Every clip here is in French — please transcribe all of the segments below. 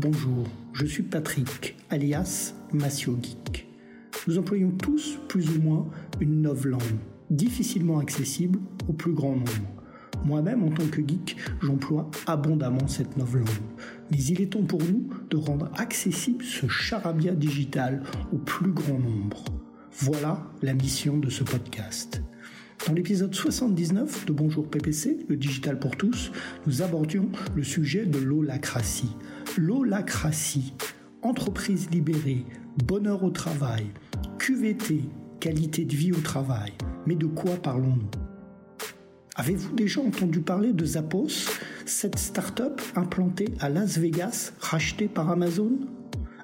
Bonjour, je suis Patrick, alias Massio Geek. Nous employons tous plus ou moins une langue, difficilement accessible au plus grand nombre. Moi-même, en tant que geek, j'emploie abondamment cette langue. Mais il est temps pour nous de rendre accessible ce charabia digital au plus grand nombre. Voilà la mission de ce podcast. Dans l'épisode 79 de Bonjour PPC, le digital pour tous, nous abordions le sujet de l'holacratie. L'holacratie, entreprise libérée, bonheur au travail, QVT, qualité de vie au travail. Mais de quoi parlons-nous? Avez-vous déjà entendu parler de Zappos, cette start-up implantée à Las Vegas, rachetée par Amazon?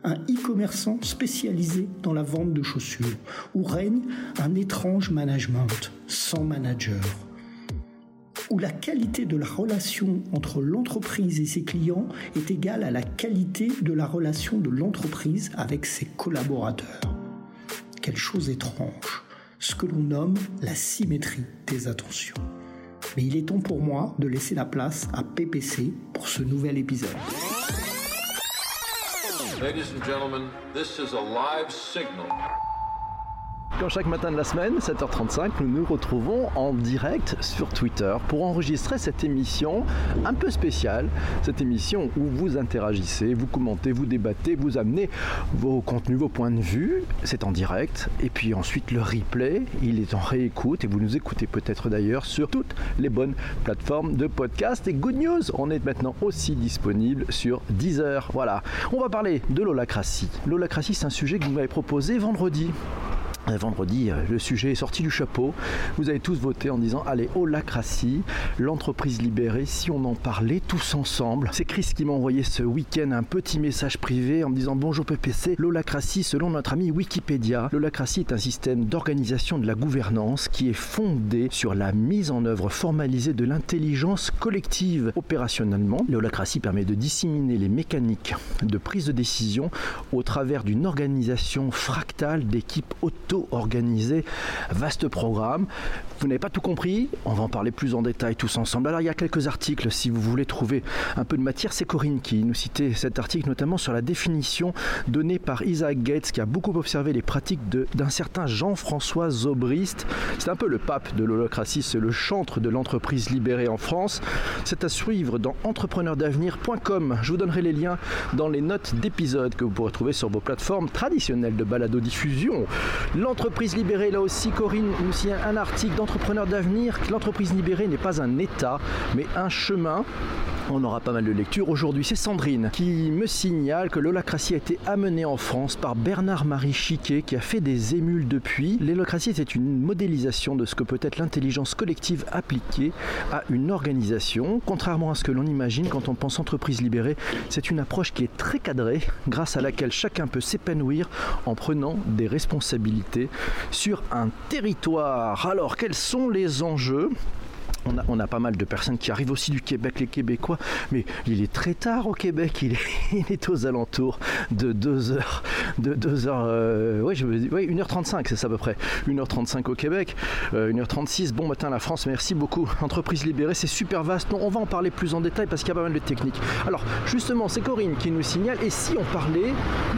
Un e-commerçant spécialisé dans la vente de chaussures, où règne un étrange management sans manager, où la qualité de la relation entre l'entreprise et ses clients est égale à la qualité de la relation de l'entreprise avec ses collaborateurs. Quelle chose étrange, ce que l'on nomme la symétrie des attentions. Mais il est temps pour moi de laisser la place à PPC pour ce nouvel épisode. Ladies and gentlemen, this is a live signal. Chaque matin de la semaine, 7h35, nous nous retrouvons en direct sur Twitter pour enregistrer cette émission un peu spéciale. Cette émission où vous interagissez, vous commentez, vous débattez, vous amenez vos contenus, vos points de vue. C'est en direct. Et puis ensuite, le replay, il est en réécoute et vous nous écoutez peut-être d'ailleurs sur toutes les bonnes plateformes de podcast. Et good news, on est maintenant aussi disponible sur Deezer. Voilà. On va parler de l'holacratie. L'holacratie, c'est un sujet que vous m'avez proposé vendredi. Vendredi, euh, le sujet est sorti du chapeau. Vous avez tous voté en disant Allez, holacratie, l'entreprise libérée, si on en parlait tous ensemble. C'est Chris qui m'a envoyé ce week-end un petit message privé en me disant Bonjour PPC, l'holacratie, selon notre ami Wikipédia, l'holacratie est un système d'organisation de la gouvernance qui est fondé sur la mise en œuvre formalisée de l'intelligence collective. Opérationnellement, l'holacratie permet de disséminer les mécaniques de prise de décision au travers d'une organisation fractale d'équipes auto organisé, vaste programme. Vous n'avez pas tout compris, on va en parler plus en détail tous ensemble. Alors il y a quelques articles si vous voulez trouver un peu de matière. C'est Corinne qui nous citait cet article notamment sur la définition donnée par Isaac Gates qui a beaucoup observé les pratiques d'un certain Jean-François Zobrist. C'est un peu le pape de l'holocratie, c'est le chantre de l'entreprise libérée en France. C'est à suivre dans entrepreneurdavenir.com. Je vous donnerai les liens dans les notes d'épisode que vous pourrez trouver sur vos plateformes traditionnelles de balado-diffusion. L'entreprise libérée, là aussi, Corinne nous signe un article d'entrepreneur d'avenir. L'entreprise libérée n'est pas un état, mais un chemin on aura pas mal de lectures. Aujourd'hui, c'est Sandrine qui me signale que l'holacratie a été amenée en France par Bernard-Marie Chiquet qui a fait des émules depuis. L'holacratie c'est une modélisation de ce que peut être l'intelligence collective appliquée à une organisation. Contrairement à ce que l'on imagine quand on pense entreprise libérée, c'est une approche qui est très cadrée grâce à laquelle chacun peut s'épanouir en prenant des responsabilités sur un territoire. Alors, quels sont les enjeux? On a, pas mal de personnes qui arrivent aussi du Québec, les Québécois, mais il est très tard au Québec, il est, aux alentours de 2 heures, de 2 heures, euh, oui, je veux dire, 1h35, c'est ça à peu près, 1h35 au Québec, 1h36, euh, bon matin la France, merci beaucoup. Entreprise libérée, c'est super vaste, on va en parler plus en détail parce qu'il y a pas mal de techniques. Alors, justement, c'est Corinne qui nous signale, et si on parlait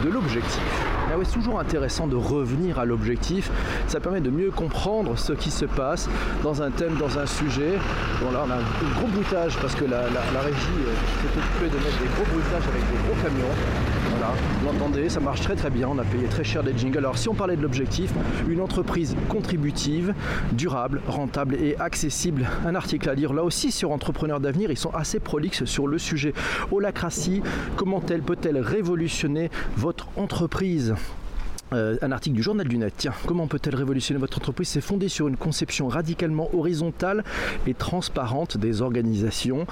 de l'objectif? Ah c'est toujours intéressant de revenir à l'objectif, ça permet de mieux comprendre ce qui se passe dans un thème, dans un sujet, Bon là on a un gros bruitage parce que la, régie euh, s'est occupée de mettre des gros bruitages avec des gros camions. Voilà, vous l'entendez, ça marche très très bien, on a payé très cher des jingles. Alors si on parlait de l'objectif, une entreprise contributive, durable, rentable et accessible, un article à lire là aussi sur Entrepreneurs d'avenir, ils sont assez prolixes sur le sujet. Holacratie, comment elle peut-elle révolutionner votre entreprise? Euh, un article du journal du net. Tiens, comment peut-elle révolutionner votre entreprise C'est fondé sur une conception radicalement horizontale et transparente des organisations.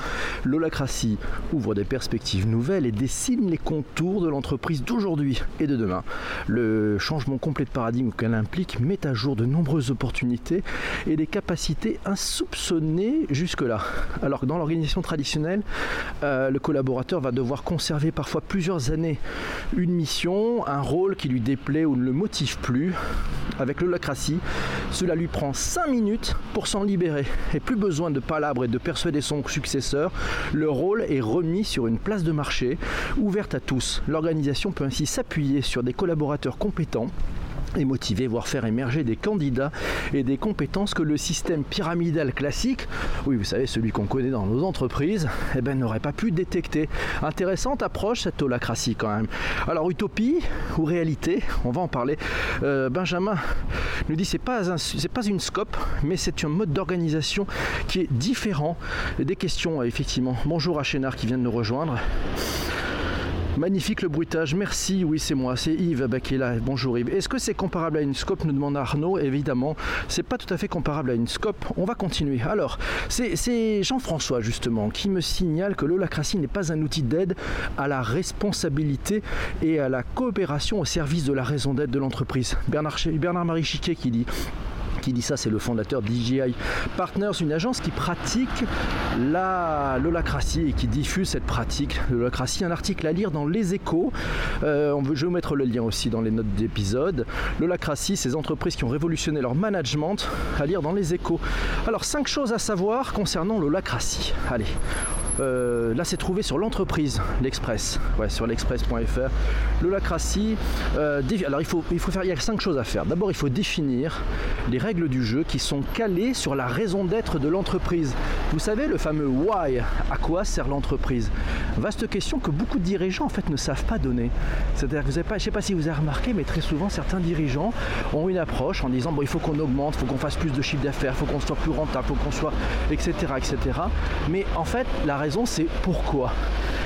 L'holacratie ouvre des perspectives nouvelles et dessine les contours de l'entreprise d'aujourd'hui et de demain. Le changement complet de paradigme qu'elle implique met à jour de nombreuses opportunités et des capacités insoupçonnées jusque-là. Alors que dans l'organisation traditionnelle, euh, le collaborateur va devoir conserver parfois plusieurs années une mission, un rôle qui lui déplaît ou ne le motive plus, avec l'holacratie, cela lui prend 5 minutes pour s'en libérer. Et plus besoin de palabres et de persuader son successeur, le rôle est remis sur une place de marché ouverte à tous. L'organisation peut ainsi s'appuyer sur des collaborateurs compétents et motiver, voire faire émerger des candidats et des compétences que le système pyramidal classique, oui vous savez celui qu'on connaît dans nos entreprises, eh ben, n'aurait pas pu détecter. Intéressante approche cette holacratie quand même. Alors utopie ou réalité, on va en parler. Euh, Benjamin nous dit c'est pas un, c'est pas une scope, mais c'est un mode d'organisation qui est différent. Des questions effectivement. Bonjour à Chénard qui vient de nous rejoindre. Magnifique le bruitage, merci, oui c'est moi, c'est Yves qui est là. Bonjour Yves. Est-ce que c'est comparable à une scope nous demande Arnaud. Évidemment, c'est pas tout à fait comparable à une scope. On va continuer. Alors, c'est Jean-François justement qui me signale que l'holacratie n'est pas un outil d'aide à la responsabilité et à la coopération au service de la raison d'être de l'entreprise. Bernard, Bernard-Marie Chiquet qui dit qui dit ça, c'est le fondateur d'IGI Partners, une agence qui pratique la l'holacratie et qui diffuse cette pratique de. Un article à lire dans Les Échos. Euh, je vais mettre le lien aussi dans les notes d'épisode. L'holacratie, ces entreprises qui ont révolutionné leur management, à lire dans Les Échos. Alors, cinq choses à savoir concernant l'holacratie. Allez, euh, là, c'est trouvé sur l'entreprise, l'Express, ouais, sur l'express.fr. L'holacratie, euh, alors il faut, il faut faire, il y a cinq choses à faire. D'abord, il faut définir les règles du jeu qui sont calées sur la raison d'être de l'entreprise. Vous savez, le fameux why, à quoi sert l'entreprise? Vaste question que beaucoup de dirigeants en fait ne savent pas donner. C'est-à-dire que vous avez pas, je ne sais pas si vous avez remarqué, mais très souvent certains dirigeants ont une approche en disant bon, il faut qu'on augmente, il faut qu'on fasse plus de chiffre d'affaires, il faut qu'on soit plus rentable, il faut qu'on soit, etc., etc. Mais en fait, la c'est pourquoi.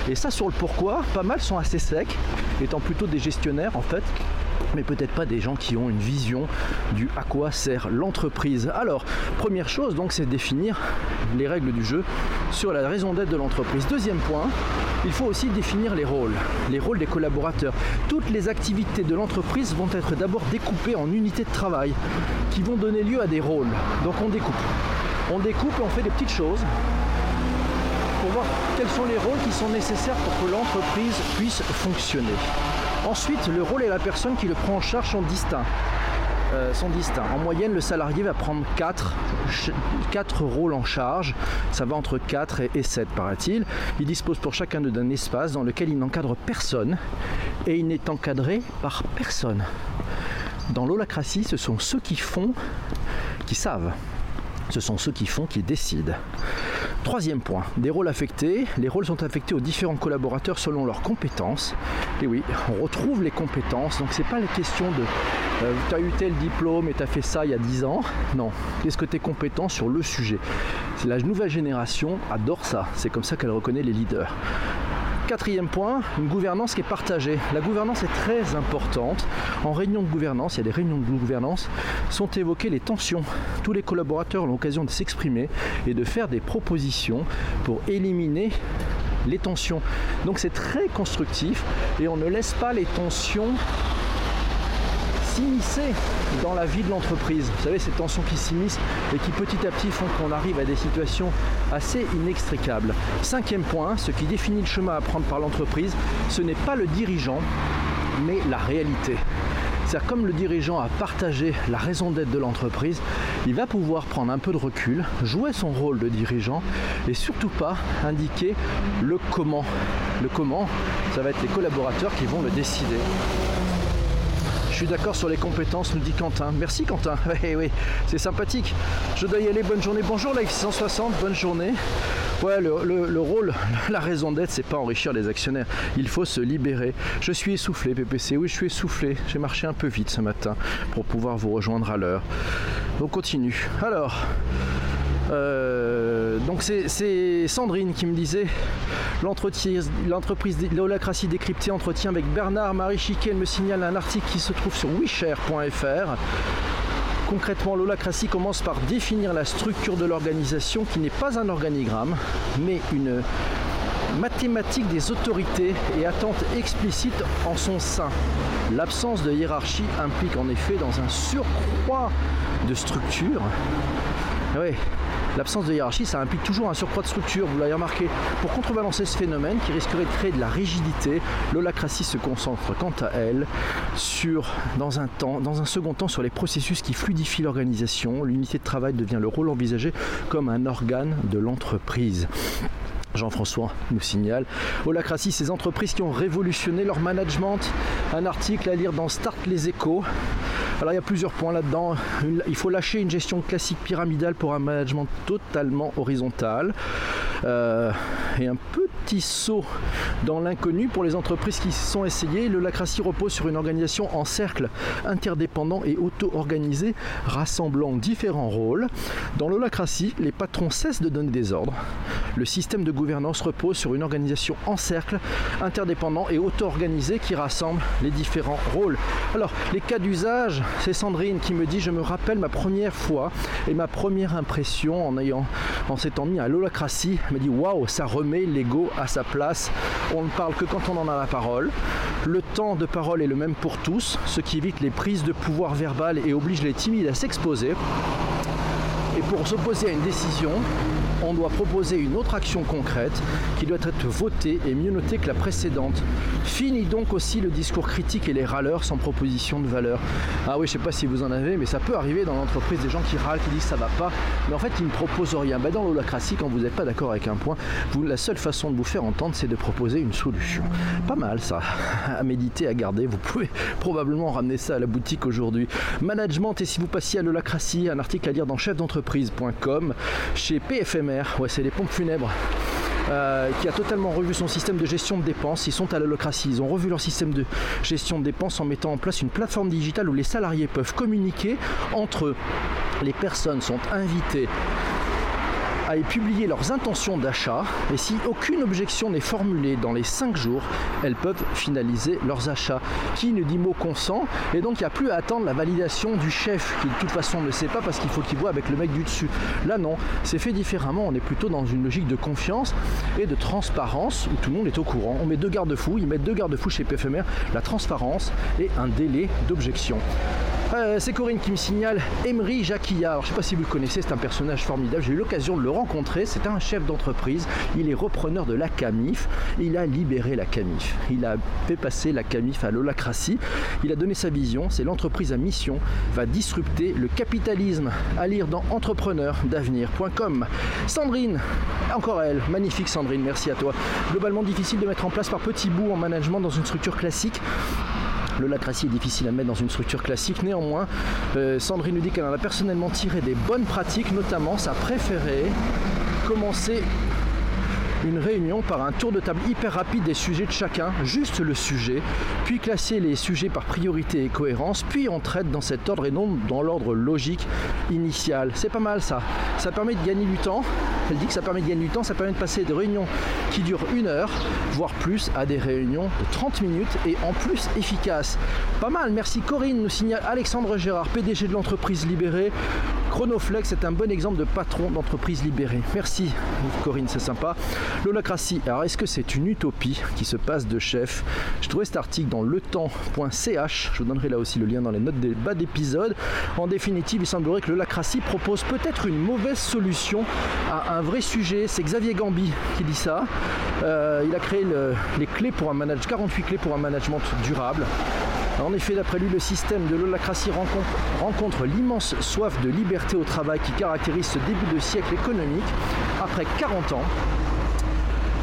Et ça, sur le pourquoi, pas mal sont assez secs, étant plutôt des gestionnaires en fait, mais peut-être pas des gens qui ont une vision du à quoi sert l'entreprise. Alors, première chose, donc, c'est définir les règles du jeu sur la raison d'être de l'entreprise. Deuxième point, il faut aussi définir les rôles, les rôles des collaborateurs. Toutes les activités de l'entreprise vont être d'abord découpées en unités de travail qui vont donner lieu à des rôles. Donc on découpe. On découpe et on fait des petites choses quels sont les rôles qui sont nécessaires pour que l'entreprise puisse fonctionner. Ensuite, le rôle et la personne qui le prend en charge sont distincts. Euh. En moyenne, le salarié va prendre 4, rôles en charge. Ça va entre 4 et, 7, paraît-il. Il dispose pour chacun d'un espace dans lequel il n'encadre personne et il n'est encadré par personne. Dans l'holacratie, ce sont ceux qui font qui savent. Ce sont ceux qui font qui décident. Troisième point, des rôles affectés. Les rôles sont affectés aux différents collaborateurs selon leurs compétences. Et oui, on retrouve les compétences. Donc c'est pas la question de euh, tu as eu tel diplôme et tu fait ça il y a 10 ans. Non, qu'est-ce que tu es compétent sur le sujet? La nouvelle génération adore ça. C'est comme ça qu'elle reconnaît les leaders. Quatrième point, une gouvernance qui est partagée. La gouvernance est très importante. En réunion de gouvernance, il y a des réunions de gouvernance, sont évoquées les tensions. Tous les collaborateurs ont l'occasion de s'exprimer et de faire des propositions pour éliminer les tensions. Donc c'est très constructif et on ne laisse pas les tensions s'immiscer dans la vie de l'entreprise. Vous savez, ces tensions qui s'immiscent et qui petit à petit font qu'on arrive à des situations assez inextricables. Cinquième point, ce qui définit le chemin à prendre par l'entreprise, ce n'est pas le dirigeant, mais la réalité. C'est-à-dire comme le dirigeant a partagé la raison d'être de l'entreprise, il va pouvoir prendre un peu de recul, jouer son rôle de dirigeant et surtout pas indiquer le comment. Le comment, ça va être les collaborateurs qui vont le décider. Je suis d'accord sur les compétences, nous dit Quentin. Merci Quentin. Oui, c'est sympathique. Je dois y aller. Bonne journée. Bonjour la 660. Bonne journée. Ouais, le, rôle, la raison d'être, c'est pas enrichir les actionnaires. Il faut se libérer. Je suis essoufflé, PPC. Oui, je suis essoufflé. J'ai marché un peu vite ce matin pour pouvoir vous rejoindre à l'heure. On continue. Alors. Euh, donc c'est Sandrine qui me disait l'entreprise l'holacratie décryptée entretien avec Bernard Marie Chiquet. Elle me signale un article qui se trouve sur wishare.fr. Concrètement, l'holacratie commence par définir la structure de l'organisation qui n'est pas un organigramme, mais une mathématique des autorités et attentes explicites en son sein. L'absence de hiérarchie implique en effet dans un surcroît de structure. L'absence de hiérarchie, ça implique toujours un surcroît de structure, vous l'avez remarqué. Pour contrebalancer ce phénomène qui risquerait de créer de la rigidité, l'holacratie se concentre quant à elle dans un second temps sur les processus qui fluidifient l'organisation. L'unité de travail devient le rôle envisagé comme un organe de l'entreprise. Jean-François nous signale. Holacratie, ces entreprises qui ont révolutionné leur management. Un article à lire dans Start les échos. Alors il y a plusieurs points là-dedans. Il faut lâcher une gestion classique pyramidale pour un management totalement horizontal. Euh, et un petit saut dans l'inconnu pour les entreprises qui sont essayées. Le repose sur une organisation en cercle interdépendant et auto-organisé, rassemblant différents rôles. Dans l'holacratie, les patrons cessent de donner des ordres. Le système de gouvernance repose sur une organisation en cercle, interdépendant et auto-organisé qui rassemble les différents rôles. Alors, les cas d'usage, c'est Sandrine qui me dit Je me rappelle ma première fois et ma première impression en ayant en s'étant mis à l'holacratie. Elle me dit Waouh, ça remet l'ego à sa place. On ne parle que quand on en a la parole. Le temps de parole est le même pour tous, ce qui évite les prises de pouvoir verbales et oblige les timides à s'exposer. Et pour s'opposer à une décision, on doit proposer une autre action concrète qui doit être votée et mieux notée que la précédente. Fini donc aussi le discours critique et les râleurs sans proposition de valeur. Ah oui, je sais pas si vous en avez, mais ça peut arriver dans l'entreprise des gens qui râlent, qui disent ça va pas, mais en fait ils ne proposent rien. Ben, dans l'holacratie, quand vous n'êtes pas d'accord avec un point, la seule façon de vous faire entendre, c'est de proposer une solution. Pas mal ça, à méditer, à garder. Vous pouvez probablement ramener ça à la boutique aujourd'hui. Management, et si vous passiez à l'holacratie, un article à lire dans chefdentreprise.com chez PFM ouais, c'est les pompes funèbres. Euh, qui a totalement revu son système de gestion de dépenses. Ils sont à l'holocratie. Ils ont revu leur système de gestion de dépenses en mettant en place une plateforme digitale où les salariés peuvent communiquer entre eux. Les personnes sont invitées à publier leurs intentions d'achat et si aucune objection n'est formulée dans les 5 jours, elles peuvent finaliser leurs achats. Qui ne dit mot consent et donc il n'y a plus à attendre la validation du chef qui de toute façon ne sait pas parce qu'il faut qu'il voit avec le mec du dessus. Là non, c'est fait différemment, on est plutôt dans une logique de confiance et de transparence où tout le monde est au courant. On met deux garde-fous, ils mettent deux garde-fous chez PFMR, la transparence et un délai d'objection. Euh, c'est Corinne qui me signale Emery Jacquillard. je ne sais pas si vous le connaissez, c'est un personnage formidable. J'ai eu l'occasion de le rencontrer. C'est un chef d'entreprise. Il est repreneur de la Camif. Il a libéré la Camif. Il a fait passer la Camif à l'holacratie. Il a donné sa vision. C'est l'entreprise à mission va disrupter le capitalisme. À lire dans entrepreneur-d'avenir.com. Sandrine, encore elle, magnifique Sandrine, merci à toi. Globalement difficile de mettre en place par petits bouts en management dans une structure classique. Le lacratie est difficile à mettre dans une structure classique. Néanmoins, euh, Sandrine nous dit qu'elle en a personnellement tiré des bonnes pratiques, notamment sa préférée commencer une réunion par un tour de table hyper rapide des sujets de chacun, juste le sujet, puis classer les sujets par priorité et cohérence, puis on traite dans cet ordre et non dans l'ordre logique initial. C'est pas mal ça. Ça permet de gagner du temps. Elle dit que ça permet de gagner du temps, ça permet de passer de réunions qui durent une heure, voire plus, à des réunions de 30 minutes et en plus efficaces. Pas mal, merci Corinne, nous signale Alexandre Gérard, PDG de l'entreprise libérée. Chronoflex est un bon exemple de patron d'entreprise libérée. Merci Corinne, c'est sympa. L'holacratie, alors est-ce que c'est une utopie qui se passe de chef? Je trouvais cet article dans letemps.ch, je vous donnerai là aussi le lien dans les notes des bas d'épisode. En définitive, il semblerait que l'holacratie propose peut-être une mauvaise solution à un vrai sujet. C'est Xavier Gambi qui dit ça. Euh, il a créé les clés pour un management, 48 clés pour un management durable. En effet, d'après lui, le système de l'holacratie rencontre, rencontre l'immense soif de liberté au travail qui caractérise ce début de siècle économique. Après 40 ans,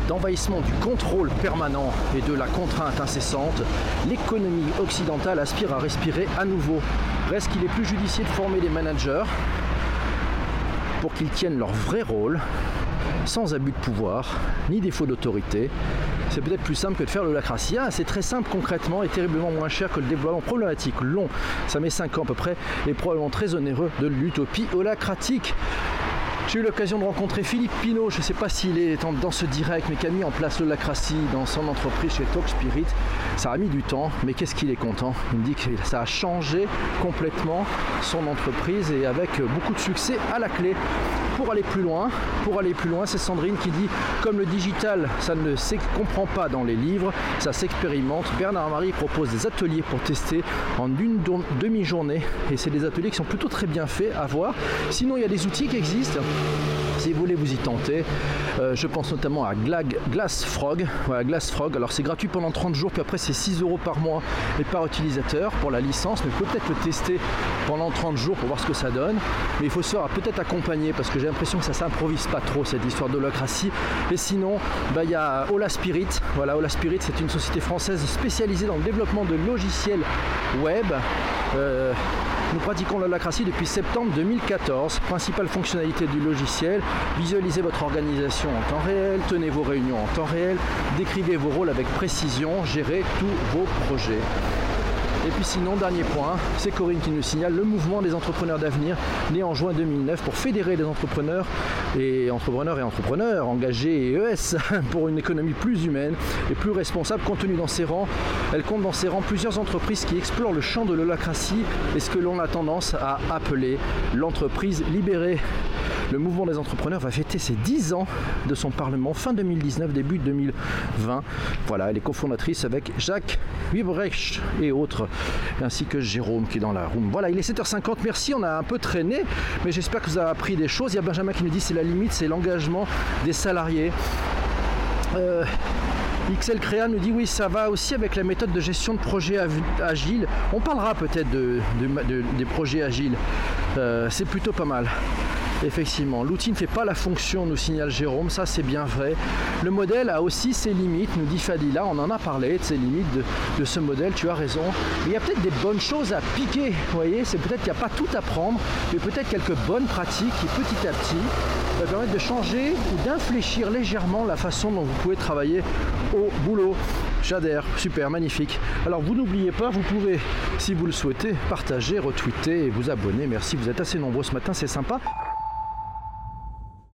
d'envahissement du contrôle permanent et de la contrainte incessante, l'économie occidentale aspire à respirer à nouveau. Reste qu'il est plus judicieux de former des managers pour qu'ils tiennent leur vrai rôle, sans abus de pouvoir, ni défaut d'autorité. C'est peut-être plus simple que de faire le lacratie. Ah, c'est très simple concrètement et terriblement moins cher que le déploiement problématique long. Ça met 5 ans à peu près et probablement très onéreux de l'utopie holacratique. J'ai eu l'occasion de rencontrer Philippe Pinault, je ne sais pas s'il est dans ce direct, mais qui a mis en place le lacratie dans son entreprise chez Talk Spirit. Ça a mis du temps, mais qu'est-ce qu'il est content? Il me dit que ça a changé complètement son entreprise et avec beaucoup de succès à la clé. Pour aller plus loin, pour aller plus loin, c'est Sandrine qui dit comme le digital, ça ne se comprend pas dans les livres, ça s'expérimente. Bernard Marie propose des ateliers pour tester en une demi-journée et c'est des ateliers qui sont plutôt très bien faits à voir. Sinon, il y a des outils qui existent si vous voulez vous y tenter. Euh, je pense notamment à Glass Frog. Voilà, Glass Frog. Alors c'est gratuit pendant 30 jours, puis après c'est 6 euros par mois et par utilisateur pour la licence, mais peut-être le tester pendant 30 jours pour voir ce que ça donne. Mais il faut se peut-être accompagner parce que j'ai l'impression que ça s'improvise pas trop cette histoire d'holacratie. Et sinon, bah, il y a Ola Spirit. Voilà, Ola Spirit, c'est une société française spécialisée dans le développement de logiciels web. Euh, nous pratiquons l'holacratie depuis septembre 2014. Principale fonctionnalité du logiciel, visualisez votre organisation en temps réel, tenez vos réunions en temps réel, décrivez vos rôles avec précision, gérez tous vos projets. Et puis sinon, dernier point, c'est Corinne qui nous signale le mouvement des entrepreneurs d'avenir, né en juin 2009 pour fédérer les entrepreneurs et entrepreneurs et entrepreneurs engagés et ES pour une économie plus humaine et plus responsable. Compte tenu dans ses rangs, elle compte dans ses rangs plusieurs entreprises qui explorent le champ de l'holacratie et ce que l'on a tendance à appeler l'entreprise libérée. Le mouvement des entrepreneurs va fêter ses 10 ans de son parlement fin 2019, début 2020. Voilà, elle est cofondatrice avec Jacques Wibrecht et autres, ainsi que Jérôme qui est dans la room. Voilà, il est 7h50, merci, on a un peu traîné, mais j'espère que vous avez appris des choses. Il y a Benjamin qui nous dit c'est la limite, c'est l'engagement des salariés. Euh, XL Créa nous dit oui, ça va aussi avec la méthode de gestion de projet agile. On parlera peut-être de, des projets agiles. Euh, c'est plutôt pas mal. Effectivement, l'outil ne fait pas la fonction, nous signale Jérôme, ça c'est bien vrai. Le modèle a aussi ses limites, nous dit Fadila, on en a parlé de ses limites de, ce modèle, tu as raison. Il y a peut-être des bonnes choses à piquer, vous voyez, c'est peut-être qu'il n'y a pas tout à prendre, mais peut-être quelques bonnes pratiques qui petit à petit va permettre de changer ou d'infléchir légèrement la façon dont vous pouvez travailler au boulot. J'adhère, super, magnifique. Alors vous n'oubliez pas, vous pouvez, si vous le souhaitez, partager, retweeter et vous abonner. Merci, vous êtes assez nombreux ce matin, c'est sympa.